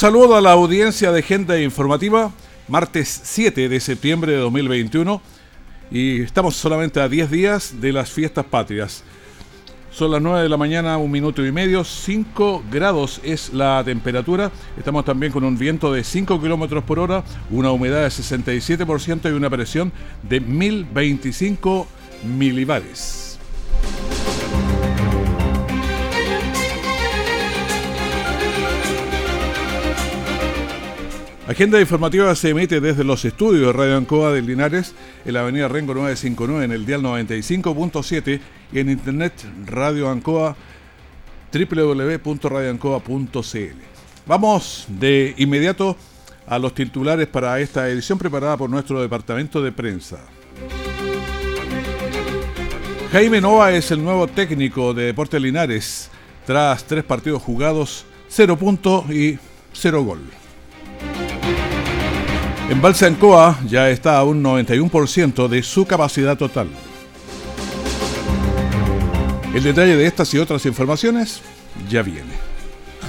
Saludo a la audiencia de Agenda Informativa, martes 7 de septiembre de 2021 y estamos solamente a 10 días de las fiestas patrias. Son las 9 de la mañana, un minuto y medio, 5 grados es la temperatura. Estamos también con un viento de 5 kilómetros por hora, una humedad de 67% y una presión de 1025 milibares. Agenda informativa se emite desde los estudios de Radio Ancoa de Linares en la avenida Rengo 959 en el dial 95.7 y en internet Radio Ancoa www.radioancoa.cl. Vamos de inmediato a los titulares para esta edición preparada por nuestro departamento de prensa. Jaime Nova es el nuevo técnico de Deportes Linares. Tras tres partidos jugados, cero puntos y cero gol. Embalse Ancoa ya está a un 91% de su capacidad total. El detalle de estas y otras informaciones ya viene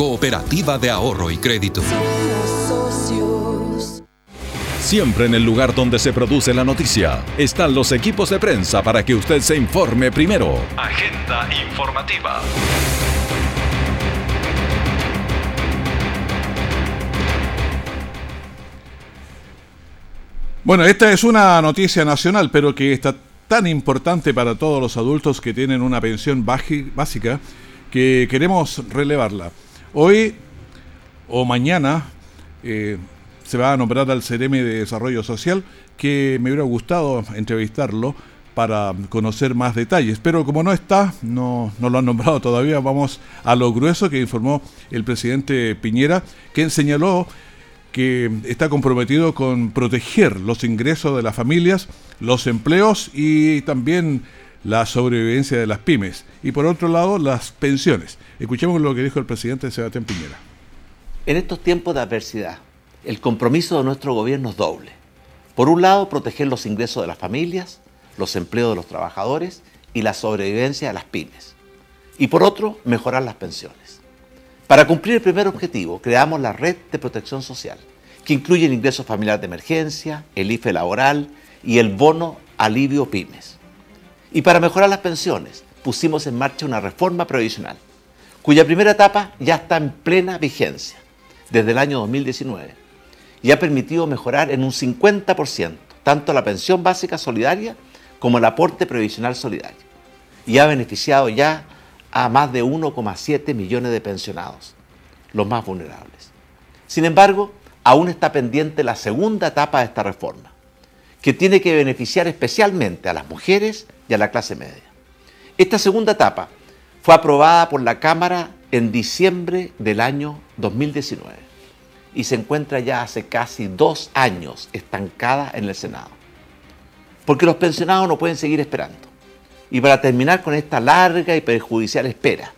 Cooperativa de Ahorro y Crédito. Siempre en el lugar donde se produce la noticia están los equipos de prensa para que usted se informe primero. Agenda informativa. Bueno, esta es una noticia nacional, pero que está tan importante para todos los adultos que tienen una pensión básica que queremos relevarla. Hoy o mañana eh, se va a nombrar al CRM de Desarrollo Social, que me hubiera gustado entrevistarlo para conocer más detalles. Pero como no está, no, no, lo han nombrado todavía, vamos a lo grueso que informó el presidente Piñera, quien señaló que está comprometido con proteger los ingresos de las familias, los empleos y también la sobrevivencia de las pymes. Y por otro lado, las pensiones. Escuchemos lo que dijo el presidente Sebastián Piñera. En estos tiempos de adversidad, el compromiso de nuestro gobierno es doble. Por un lado, proteger los ingresos de las familias, los empleos de los trabajadores y la sobrevivencia de las pymes. Y por otro, mejorar las pensiones. Para cumplir el primer objetivo, creamos la Red de Protección Social, que incluye el ingreso familiar de emergencia, el IFE laboral y el bono alivio pymes. Y para mejorar las pensiones, pusimos en marcha una reforma previsional cuya primera etapa ya está en plena vigencia desde el año 2019 y ha permitido mejorar en un 50% tanto la pensión básica solidaria como el aporte previsional solidario y ha beneficiado ya a más de 1,7 millones de pensionados, los más vulnerables. Sin embargo, aún está pendiente la segunda etapa de esta reforma, que tiene que beneficiar especialmente a las mujeres y a la clase media. Esta segunda etapa fue aprobada por la Cámara en diciembre del año 2019 y se encuentra ya hace casi dos años estancada en el Senado. Porque los pensionados no pueden seguir esperando. Y para terminar con esta larga y perjudicial espera,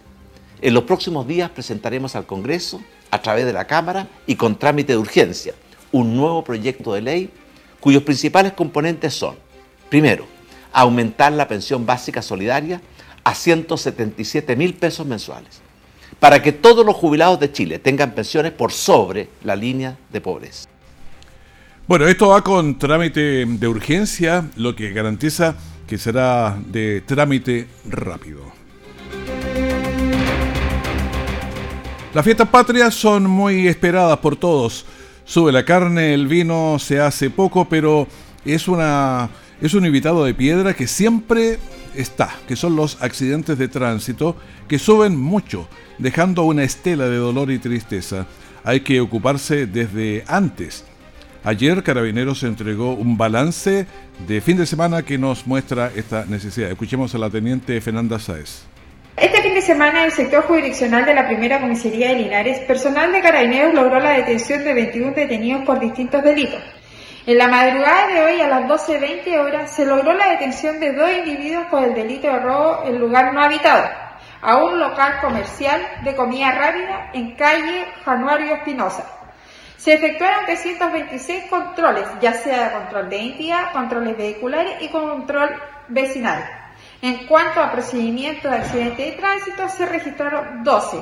en los próximos días presentaremos al Congreso, a través de la Cámara y con trámite de urgencia, un nuevo proyecto de ley cuyos principales componentes son, primero, aumentar la pensión básica solidaria a 177 mil pesos mensuales, para que todos los jubilados de Chile tengan pensiones por sobre la línea de pobreza. Bueno, esto va con trámite de urgencia, lo que garantiza que será de trámite rápido. Las fiestas patrias son muy esperadas por todos. Sube la carne, el vino se hace poco, pero es una es un invitado de piedra que siempre está, que son los accidentes de tránsito que suben mucho dejando una estela de dolor y tristeza. Hay que ocuparse desde antes. Ayer Carabineros entregó un balance de fin de semana que nos muestra esta necesidad. Escuchemos a la teniente Fernanda Sáez. Este fin de semana, el sector jurisdiccional de la primera comisaría de Linares, personal de Carabineros logró la detención de 21 detenidos por distintos delitos. En la madrugada de hoy, a las 12.20 horas, se logró la detención de dos individuos por el delito de robo en lugar no habitado a un local comercial de comida rápida en calle Januario Espinosa. Se efectuaron 326 controles, ya sea de control de identidad, controles vehiculares y control vecinal. En cuanto a procedimiento de accidente de tránsito, se registraron 12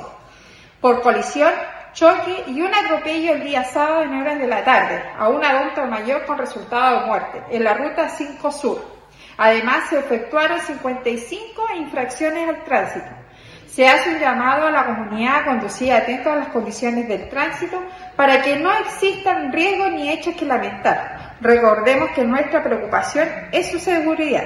por colisión, choque y un atropello el día sábado en horas de la tarde a un adulto mayor con resultado de muerte en la ruta 5 Sur. Además, se efectuaron 55 infracciones al tránsito. Se hace un llamado a la comunidad a conducir atento a las condiciones del tránsito para que no existan riesgos ni hechos que lamentar. Recordemos que nuestra preocupación es su seguridad.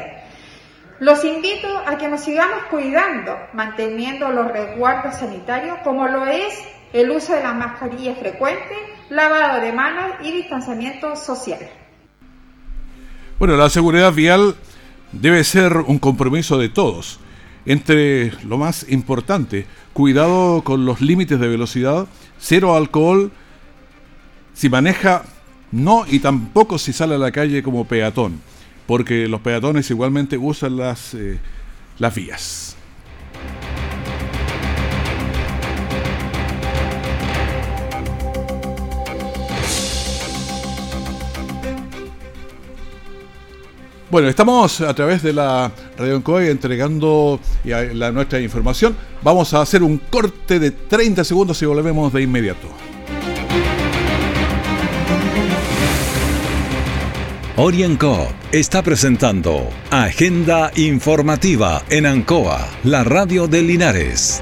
Los invito a que nos sigamos cuidando, manteniendo los resguardos sanitarios como lo es el uso de la mascarilla frecuente, lavado de manos y distanciamiento social. Bueno, la seguridad vial debe ser un compromiso de todos entre lo más importante, cuidado con los límites de velocidad, cero alcohol, si maneja no y tampoco si sale a la calle como peatón, porque los peatones igualmente usan las, eh, las vías. Bueno, estamos a través de la Radio Encoy entregando la, nuestra información. Vamos a hacer un corte de 30 segundos y volvemos de inmediato. Orienco está presentando Agenda Informativa en Ancoa, la radio de Linares.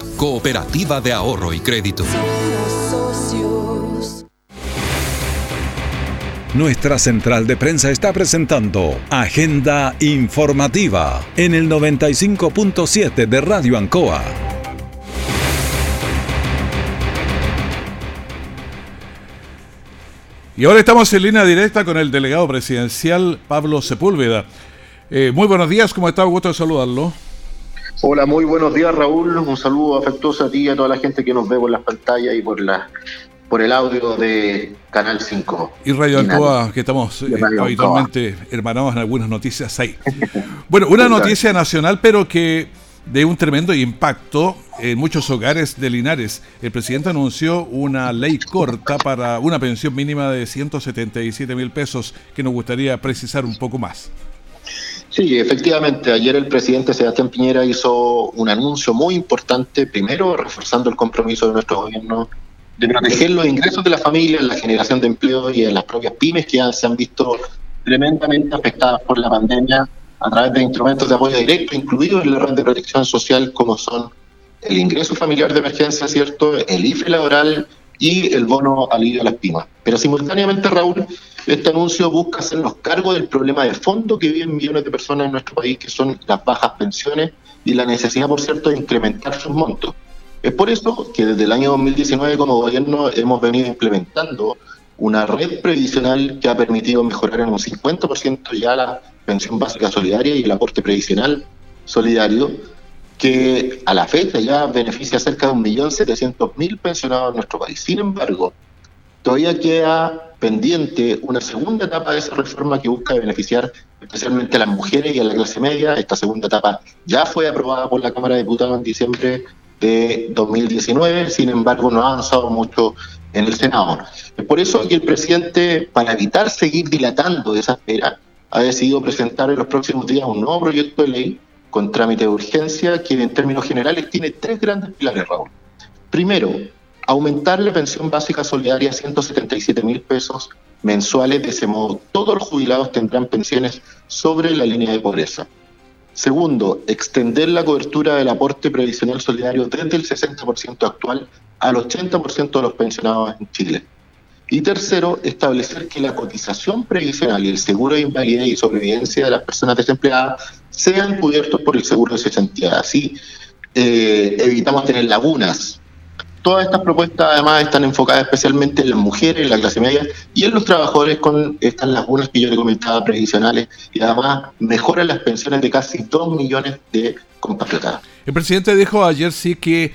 Cooperativa de Ahorro y Crédito. Nuestra central de prensa está presentando Agenda Informativa en el 95.7 de Radio Ancoa. Y ahora estamos en línea directa con el delegado presidencial Pablo Sepúlveda. Eh, muy buenos días, ¿cómo está? Gusto de saludarlo. Hola, muy buenos días Raúl. Un saludo afectuoso a ti y a toda la gente que nos ve por las pantallas y por la por el audio de Canal 5. Y Radio Ancoa, que estamos eh, habitualmente hermanados en algunas noticias ahí. bueno, una noticia nacional, pero que de un tremendo impacto en muchos hogares de Linares. El presidente anunció una ley corta para una pensión mínima de 177 mil pesos, que nos gustaría precisar un poco más. Sí, efectivamente, ayer el presidente Sebastián Piñera hizo un anuncio muy importante, primero reforzando el compromiso de nuestro gobierno de proteger los ingresos de la familia, la generación de empleo y en las propias pymes que ya se han visto tremendamente afectadas por la pandemia a través de instrumentos de apoyo directo, incluidos en la red de protección social, como son el ingreso familiar de emergencia, ¿cierto? El IFE laboral y el bono alivio a las pymes. Pero simultáneamente, Raúl, este anuncio busca hacernos cargo del problema de fondo que viven millones de personas en nuestro país, que son las bajas pensiones y la necesidad, por cierto, de incrementar sus montos. Es por eso que desde el año 2019 como gobierno hemos venido implementando una red previsional que ha permitido mejorar en un 50% ya la pensión básica solidaria y el aporte previsional solidario, que a la fecha ya beneficia a cerca de 1.700.000 pensionados en nuestro país. Sin embargo, todavía queda pendiente una segunda etapa de esa reforma que busca beneficiar especialmente a las mujeres y a la clase media. Esta segunda etapa ya fue aprobada por la Cámara de Diputados en diciembre de 2019, sin embargo no ha avanzado mucho en el Senado. Por eso que el presidente, para evitar seguir dilatando esa espera, ha decidido presentar en los próximos días un nuevo proyecto de ley con trámite de urgencia que en términos generales tiene tres grandes pilares, Raúl. Primero, aumentar la pensión básica solidaria a 177 mil pesos mensuales. De ese modo, todos los jubilados tendrán pensiones sobre la línea de pobreza. Segundo, extender la cobertura del aporte previsional solidario desde el 60% actual al 80% de los pensionados en Chile. Y tercero, establecer que la cotización previsional y el seguro de invalidez y sobrevivencia de las personas desempleadas sean cubiertos por el seguro de cesantía. Así eh, evitamos tener lagunas. Todas estas propuestas además están enfocadas especialmente en las mujeres, en la clase media y en los trabajadores con estas lagunas que yo le comentaba previsionales y además mejoran las pensiones de casi 2 millones de compatriotas. El presidente dijo ayer sí que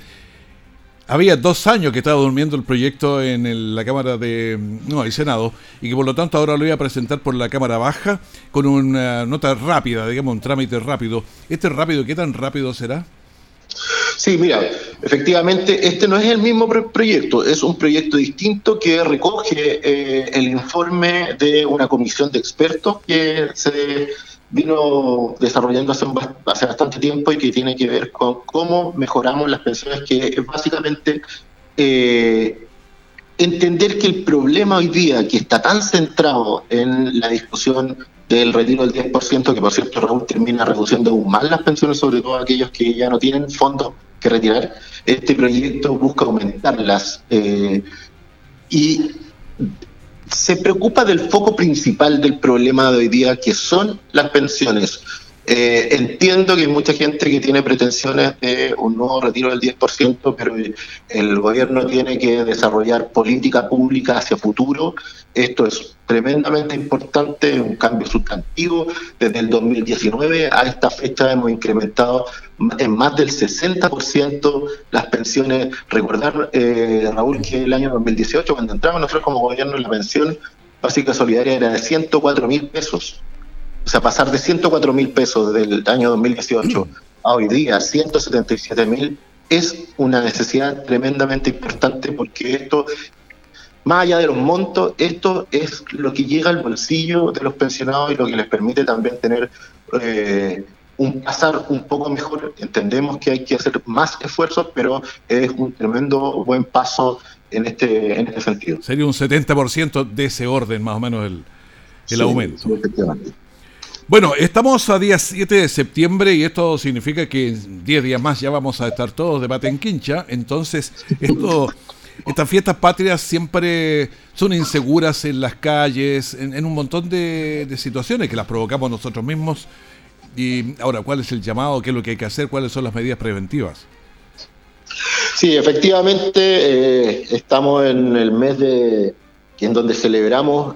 había dos años que estaba durmiendo el proyecto en la Cámara de no, el Senado y que por lo tanto ahora lo iba a presentar por la Cámara Baja con una nota rápida, digamos, un trámite rápido. ¿Este rápido qué tan rápido será? Sí, mira, efectivamente este no es el mismo proyecto, es un proyecto distinto que recoge eh, el informe de una comisión de expertos que se vino desarrollando hace, hace, bastante tiempo y que tiene que ver con cómo mejoramos las pensiones, que es básicamente eh, entender que el problema hoy día, que está tan centrado en la discusión del retiro del 10%, que por cierto Raúl termina reduciendo aún más las pensiones, sobre todo aquellos que ya no tienen fondos que retirar, este proyecto busca aumentarlas. Eh, y se preocupa del foco principal del problema de hoy día, que son las pensiones. Eh, entiendo que hay mucha gente que tiene pretensiones de un nuevo retiro del 10%, pero el gobierno tiene que desarrollar política pública hacia futuro. Esto es tremendamente importante, un cambio sustantivo. Desde el 2019 a esta fecha hemos incrementado en más del 60% las pensiones. Recordar, eh, Raúl, que el año 2018, cuando entramos nosotros como gobierno, la pensión básica solidaria era de 104 mil pesos. O sea, pasar de 104 mil pesos del año 2018 a hoy día 177 mil es una necesidad tremendamente importante porque esto más allá de los montos, esto es lo que llega al bolsillo de los pensionados y lo que les permite también tener eh, un pasar un poco mejor. Entendemos que hay que hacer más esfuerzos, pero es un tremendo buen paso en este, en este sentido. Sería un 70% de ese orden, más o menos, el, el aumento. Bueno, estamos a día 7 de septiembre y esto significa que en 10 días más ya vamos a estar todos de bate en quincha. Entonces, esto estas fiestas patrias siempre son inseguras en las calles, en, un montón de, situaciones que las provocamos nosotros mismos. Y ahora, ¿cuál es el llamado? ¿Qué es lo que hay que hacer? ¿Cuáles son las medidas preventivas? Sí, efectivamente, eh, estamos en el mes de en donde celebramos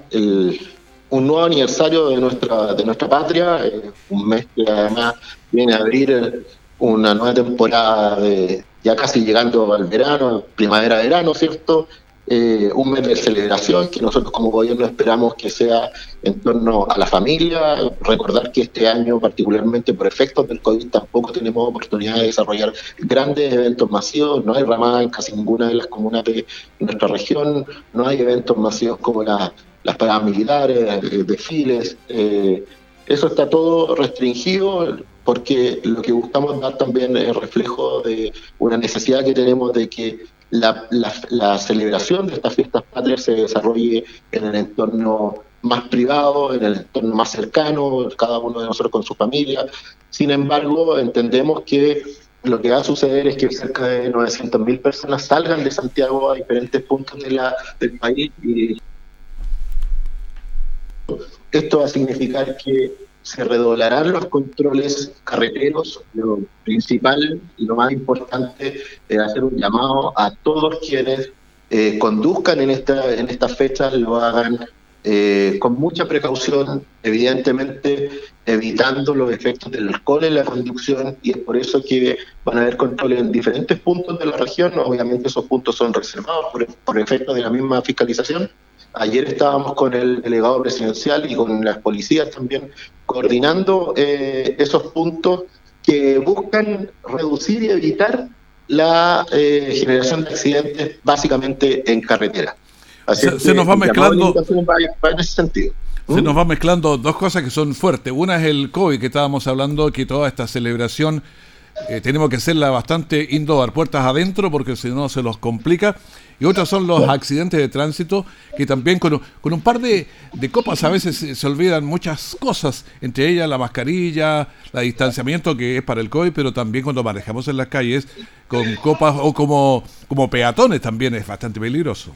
un nuevo aniversario de nuestra de nuestra patria, eh, un mes que además viene a abrir una nueva temporada de, ya casi llegando al verano, primavera-verano, ¿cierto? Eh, un mes de celebración que nosotros como gobierno esperamos que sea en torno a la familia. Recordar que este año, particularmente por efectos del COVID, tampoco tenemos oportunidad de desarrollar grandes eventos masivos. No hay ramada en casi ninguna de las comunas de nuestra región. No hay eventos masivos como las paradas militares, eh, desfiles. Eh, eso está todo restringido porque lo que buscamos dar también es reflejo de una necesidad que tenemos de que la, la, celebración de estas fiestas patrias se desarrolle en el entorno más privado, en el entorno más cercano, cada uno de nosotros con su familia. Sin embargo, entendemos que lo que va a suceder es que cerca de 900.000 personas salgan de Santiago a diferentes puntos del país y esto va a significar que se redoblarán los controles carreteros. Lo principal y lo más importante es hacer un llamado a todos quienes eh, conduzcan en esta en estas fechas, lo hagan eh, con mucha precaución, evidentemente evitando los efectos del alcohol en la conducción y es por eso que van a haber controles en diferentes puntos de la región. Obviamente esos puntos son reservados por, por de la misma fiscalización. Ayer estábamos con el delegado presidencial y con las policías también coordinando eh, esos puntos que buscan reducir y evitar la eh, generación de accidentes básicamente en carretera. se, nos va mezclando. en ese sentido. Se nos va mezclando dos cosas que son fuertes. Una es el COVID que estábamos hablando, que toda esta celebración eh, tenemos que hacerla bastante indoor, puertas adentro, porque si no se los complica. Y otras son los accidentes de tránsito, que también con, con un par de, copas a veces se, olvidan muchas cosas, entre ellas la mascarilla, la distanciamiento que es para el COVID, pero también cuando manejamos en las calles con copas o como, como peatones también es bastante peligroso.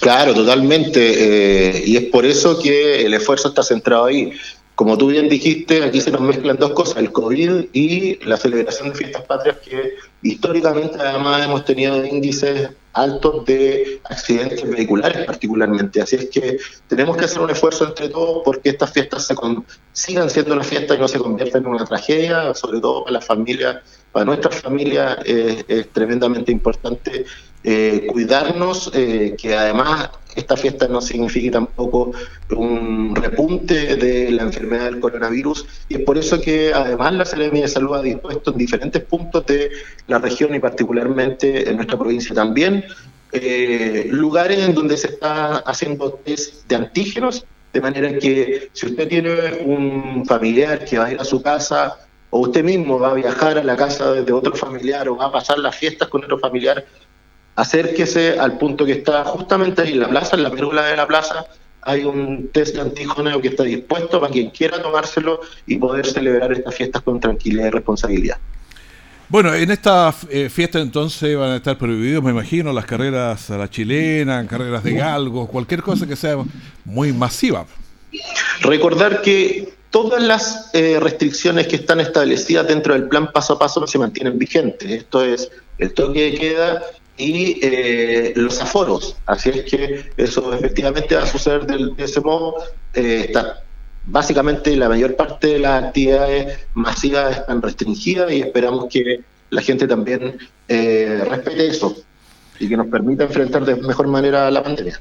Claro, totalmente. Eh, y es por eso que el esfuerzo está centrado ahí. Como tú bien dijiste, aquí se nos mezclan dos cosas, el COVID y la celebración de fiestas patrias, que históricamente además hemos tenido índices altos de accidentes vehiculares particularmente. Así es que tenemos que hacer un esfuerzo entre todos porque estas fiestas se sigan siendo una fiesta y no se conviertan en una tragedia, sobre todo para las familias, para nuestras familias es tremendamente importante eh, cuidarnos, eh, que además esta fiesta no signifique tampoco un repunte de la enfermedad del coronavirus. Y es por eso que además la Seremi de Salud ha dispuesto en diferentes puntos de la región y particularmente en nuestra provincia también eh, lugares en donde se está haciendo test de antígenos de manera que si usted tiene un familiar que va a ir a su casa o usted mismo va a viajar a la casa de otro familiar o va a pasar las fiestas con otro familiar, acérquese al punto que está justamente ahí en la plaza, en la pérgola de la plaza, hay un test de antígeno que está dispuesto para quien quiera tomárselo y poder celebrar estas fiestas con tranquilidad y responsabilidad. Bueno, en esta eh, fiesta entonces van a estar prohibidos, me imagino, las carreras a la chilena, carreras de galgos, cualquier cosa que sea muy masiva. Recordar que todas las eh, restricciones que están establecidas dentro del plan paso a paso se mantienen vigentes. Esto es el toque de queda y eh, los aforos. Así es que eso efectivamente va a suceder de, ese modo. Eh, está, básicamente la mayor parte de las actividades masivas están restringidas y esperamos que la gente también eh, respete eso y que nos permita enfrentar de mejor manera la pandemia.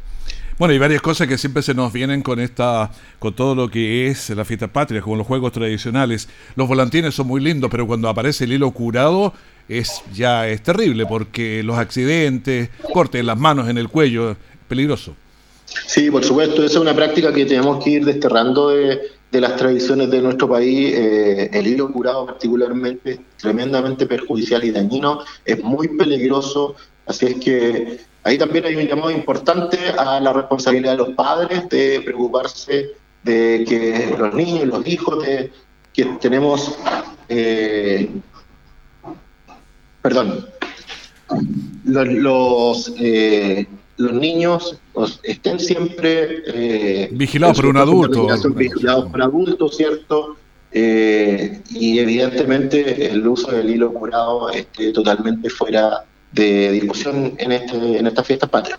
Bueno, hay varias cosas que siempre se nos vienen con esta, con todo lo que es la fiesta patria, como los juegos tradicionales. Los volantines son muy lindos, pero cuando aparece el hilo curado, es ya es terrible porque los accidentes, cortes las manos en el cuello, peligroso. Sí, por supuesto, esa es una práctica que tenemos que ir desterrando de, las tradiciones de nuestro país. Eh, el hilo curado particularmente es tremendamente perjudicial y dañino, es muy peligroso, así es que ahí también hay un llamado importante a la responsabilidad de los padres de preocuparse de que los niños, los hijos de que tenemos eh, perdón, los, los, eh, niños estén siempre eh, vigilados por un adulto. Vigilados por adultos, ¿cierto? Eh, y evidentemente el uso del hilo curado esté totalmente fuera de discusión en, este, en esta fiesta patria.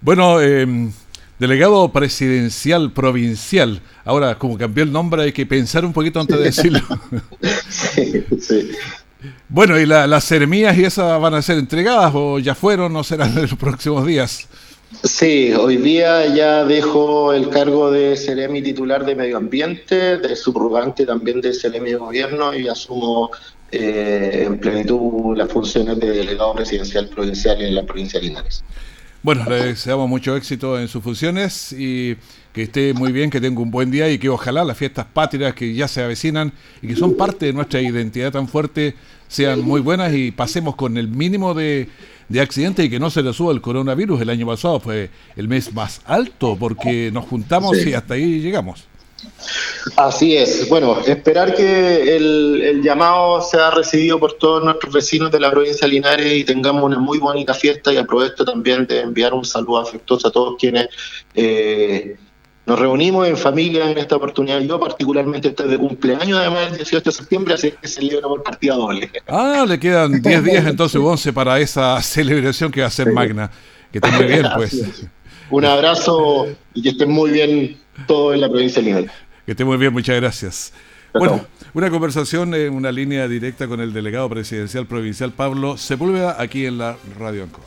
Bueno, em, delegado presidencial provincial, ahora como cambió el nombre hay que pensar un poquito antes de decirlo. sí, sí. Bueno, ¿y las seremías y esas van a ser entregadas o ya fueron o serán en los próximos días? Sí, hoy día ya dejo el cargo de Seremi titular de Medio Ambiente, de subrogante también de Seremi de Gobierno y asumo eh, en plenitud las funciones de delegado presidencial provincial en la provincia de Linares. Bueno, le deseamos mucho éxito en sus funciones y que esté muy bien, que tenga un buen día y que ojalá las fiestas patrias que ya se avecinan y que son parte de nuestra identidad tan fuerte sean muy buenas y pasemos con el mínimo de, de accidentes y que no se le suba el coronavirus. El año pasado fue el mes más alto porque nos juntamos y hasta ahí llegamos. Así es. Bueno, esperar que el, el, llamado sea recibido por todos nuestros vecinos de la provincia de Linares y tengamos una muy bonita fiesta y aprovecho también de enviar un saludo afectuoso a todos quienes eh, nos reunimos en familia en esta oportunidad. Yo particularmente estoy de cumpleaños, además el 18 de septiembre, así que celebro por partida doble. Ah, le quedan 10 días entonces 11 para esa celebración que va a ser magna. Que esté muy bien, pues. Un abrazo y que estén muy bien todos en la provincia de Linares. Que estén muy bien, muchas gracias. Bueno, una conversación en una línea directa con el delegado presidencial provincial Pablo Sepúlveda aquí en la Radio Ancoa.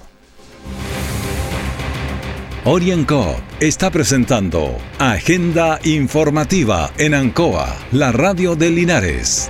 Orienco está presentando Agenda Informativa en Ancoa, la radio de Linares.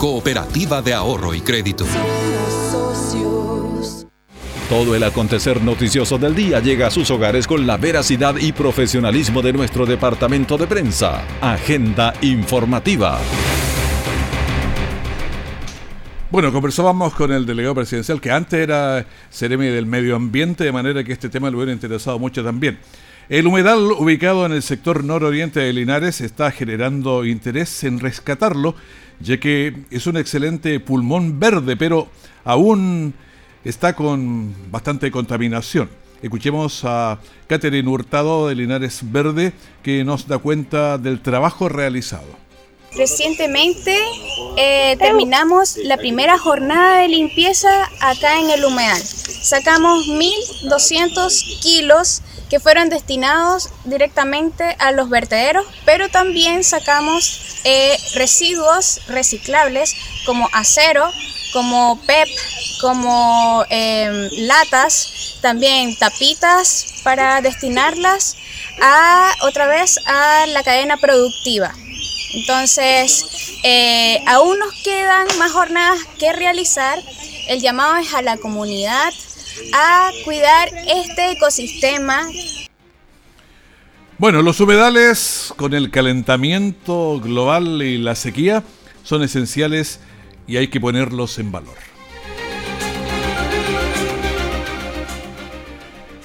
cooperativa de ahorro y crédito. Todo el acontecer noticioso del día llega a sus hogares con la veracidad y profesionalismo de nuestro departamento de prensa. Agenda informativa. Bueno, conversábamos con el delegado presidencial que antes era Ceremi del Medio Ambiente, de manera que este tema le hubiera interesado mucho también. El humedal ubicado en el sector nororiente de Linares está generando interés en rescatarlo, ya que es un excelente pulmón verde, pero aún está con bastante contaminación. Escuchemos a Catherine Hurtado de Linares Verde, que nos da cuenta del trabajo realizado. Recientemente eh, terminamos la primera jornada de limpieza acá en el humedal. Sacamos 1.200 kilos que fueron destinados directamente a los vertederos, pero también sacamos eh, residuos reciclables como acero, como PEP, como em, latas, también tapitas para destinarlas a otra vez a la cadena productiva. Entonces, eh, aún nos quedan más jornadas que realizar. El llamado es a la comunidad a cuidar este ecosistema. Bueno, los humedales con el calentamiento global y la sequía son esenciales y hay que ponerlos en valor.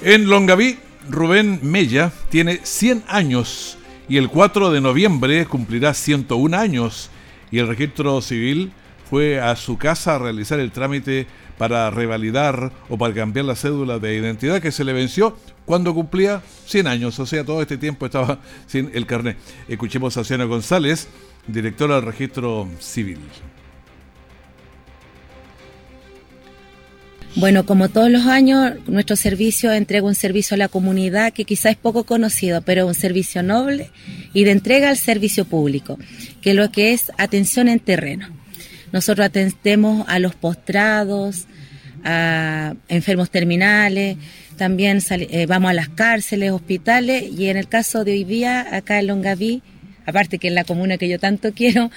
En Longaví, Rubén Mella tiene 100 años y el 4 de noviembre cumplirá 101 años y el registro civil fue a su casa a realizar el trámite para revalidar o para cambiar la cédula de identidad que se le venció cuando cumplía 100 años, o sea, todo este tiempo estaba sin el carnet. Escuchemos a Siana González, directora del registro civil. Bueno, como todos los años, nuestro servicio entrega un servicio a la comunidad que quizás es poco conocido, pero un servicio noble y de entrega al servicio público, que es lo que es atención en terreno. Nosotros atendemos a los postrados, a enfermos terminales, también eh, vamos a las cárceles, hospitales y en el caso de hoy día, acá en Longaví, aparte que es la comuna que yo tanto quiero,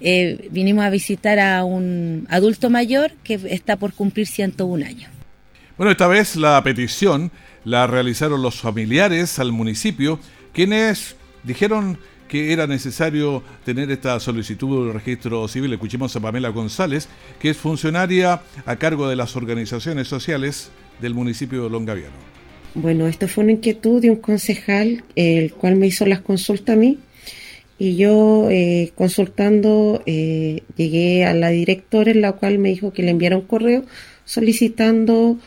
eh, vinimos a visitar a un adulto mayor que está por cumplir 101 años. Bueno, esta vez la petición la realizaron los familiares al municipio, quienes dijeron que era necesario tener esta solicitud de registro civil. Escuchemos a Pamela González, que es funcionaria a cargo de las organizaciones sociales del municipio de Longaviano. Bueno, esto fue una inquietud de un concejal, el cual me hizo las consultas a mí y yo eh, consultando eh, llegué a la directora en la cual me dijo que le enviara un correo solicitando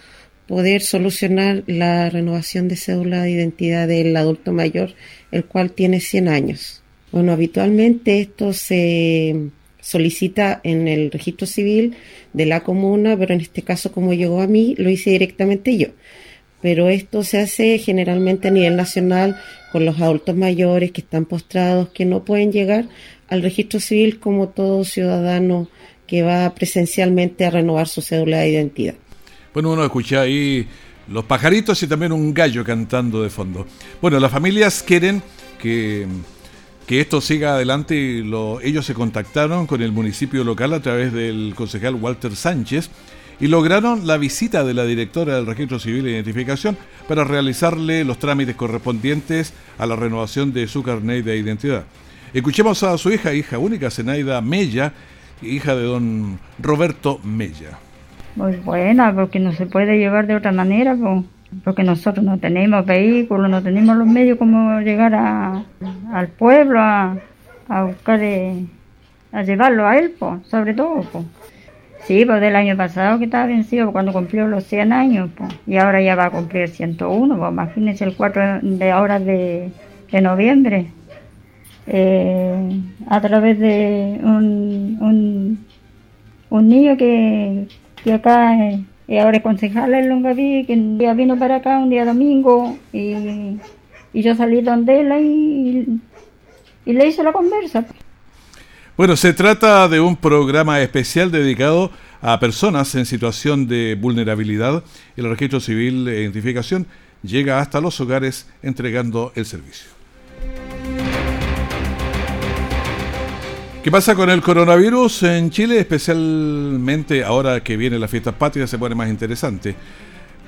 poder solucionar la renovación de cédula de identidad del adulto mayor, el cual tiene 100 años. Bueno, habitualmente esto se solicita en el registro civil de la comuna, pero en este caso como llegó a mí, lo hice directamente yo. Pero esto se hace generalmente a nivel nacional con los adultos mayores que están postrados, que no pueden llegar al registro civil como todo ciudadano que va presencialmente a renovar su cédula de identidad. Bueno, uno escucha ahí los pajaritos y también un gallo cantando de fondo. Bueno, las familias quieren que, que esto siga adelante y lo, ellos se contactaron con el municipio local a través del concejal Walter Sánchez y lograron la visita de la directora del Registro Civil de Identificación para realizarle los trámites correspondientes a la renovación de su carnet de identidad. Escuchemos a su hija, hija única, Zenaida Mella, hija de don Roberto Mella. Muy buena, porque no se puede llevar de otra manera. porque nosotros no tenemos vehículos, no tenemos los medios como llegar a, al pueblo a, a buscar, eh, a llevarlo a él, pues, sobre todo. Pues. Sí, pues del año pasado que estaba vencido cuando cumplió los 100 años, pues, y ahora ya va a cumplir 101, pues imagínense el 4 de ahora de, de noviembre. Eh, a través de un, un, niño que, que acá eh, ahora es concejal en Longaví, que un día vino para acá, un día domingo, y, y yo salí donde él y, y le hice la conversa. Bueno, se trata de un programa especial dedicado a personas en situación de vulnerabilidad. El registro civil de identificación llega hasta los hogares entregando el servicio. ¿Qué pasa con el coronavirus en Chile? Especialmente ahora que viene la fiesta patria se pone más interesante.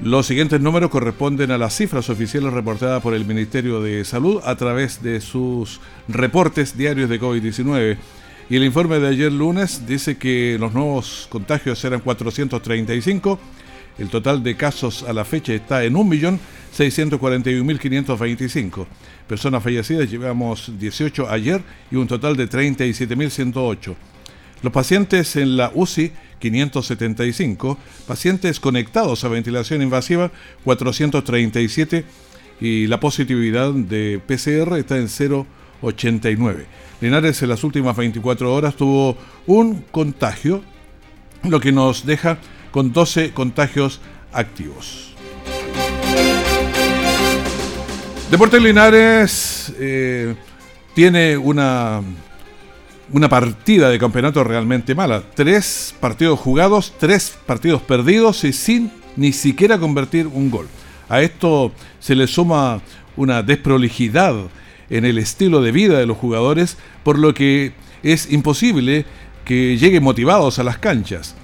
Los siguientes números corresponden a las cifras oficiales reportadas por el Ministerio de Salud a través de sus reportes diarios de COVID-19. Y el informe de ayer lunes dice que los nuevos contagios eran 435. El total de casos a la fecha está en 1.641.525. Personas fallecidas llevamos 18 ayer y un total de 37.108. Los pacientes en la UCI 575, pacientes conectados a ventilación invasiva 437 y la positividad de PCR está en 0,89. Linares en las últimas 24 horas tuvo un contagio, lo que nos deja con 12 contagios activos. Deportes Linares eh, tiene una, una partida de campeonato realmente mala. Tres partidos jugados, tres partidos perdidos y sin ni siquiera convertir un gol. A esto se le suma una desprolijidad en el estilo de vida de los jugadores, por lo que es imposible que lleguen motivados a las canchas.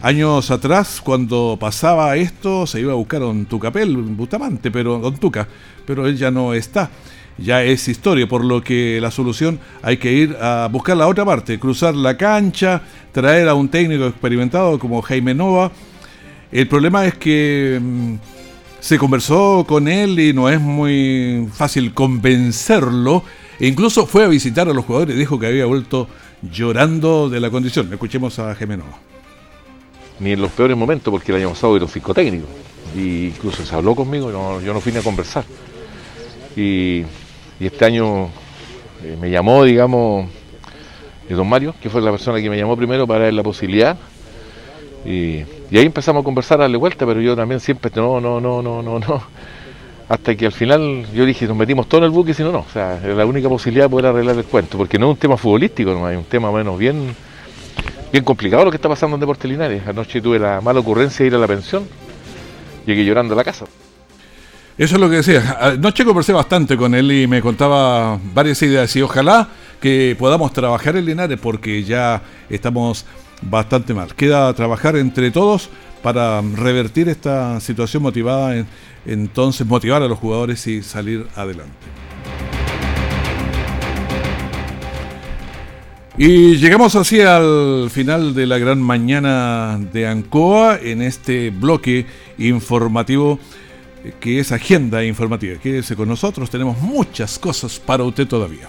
Años atrás, cuando pasaba esto, se iba a buscar a un Tucapel, Bustamante, pero Don Tuca, pero él ya no está. Ya es historia, por lo que la solución hay que ir a buscar la otra parte, cruzar la cancha, traer a un técnico experimentado como Jaime Nova. El problema es que mm, se conversó con él y no es muy fácil convencerlo. E incluso fue a visitar a los jugadores y dijo que había vuelto llorando de la condición. Escuchemos a Gemeno. Ni en los peores momentos, porque el año pasado era un. Y incluso se habló conmigo, yo no fui ni a conversar. Y, este año eh, me llamó, digamos, eh, don Mario, que fue la persona que me llamó primero para dar la posibilidad. Y, y ahí empezamos a conversar a darle vuelta, pero yo también siempre, no, no, no, no, no, no. Hasta que al final yo dije, nos metimos todo en el buque, si no, no. O sea, es la única posibilidad de poder arreglar el cuento, porque no es un tema futbolístico, no, hay un tema menos bien, bien complicado lo que está pasando en Deportes Linares. Anoche tuve la mala ocurrencia de ir a la pensión, llegué llorando a la casa. Eso es lo que decía. Anoche conversé bastante con él y me contaba varias ideas y ojalá que podamos trabajar en Linares porque ya estamos bastante mal. Queda trabajar entre todos para revertir esta situación motivada, en, entonces motivar a los jugadores y salir adelante. Y llegamos así al final de la gran mañana de Ancoa en este bloque informativo que es agenda informativa. Quédese con nosotros, tenemos muchas cosas para usted todavía.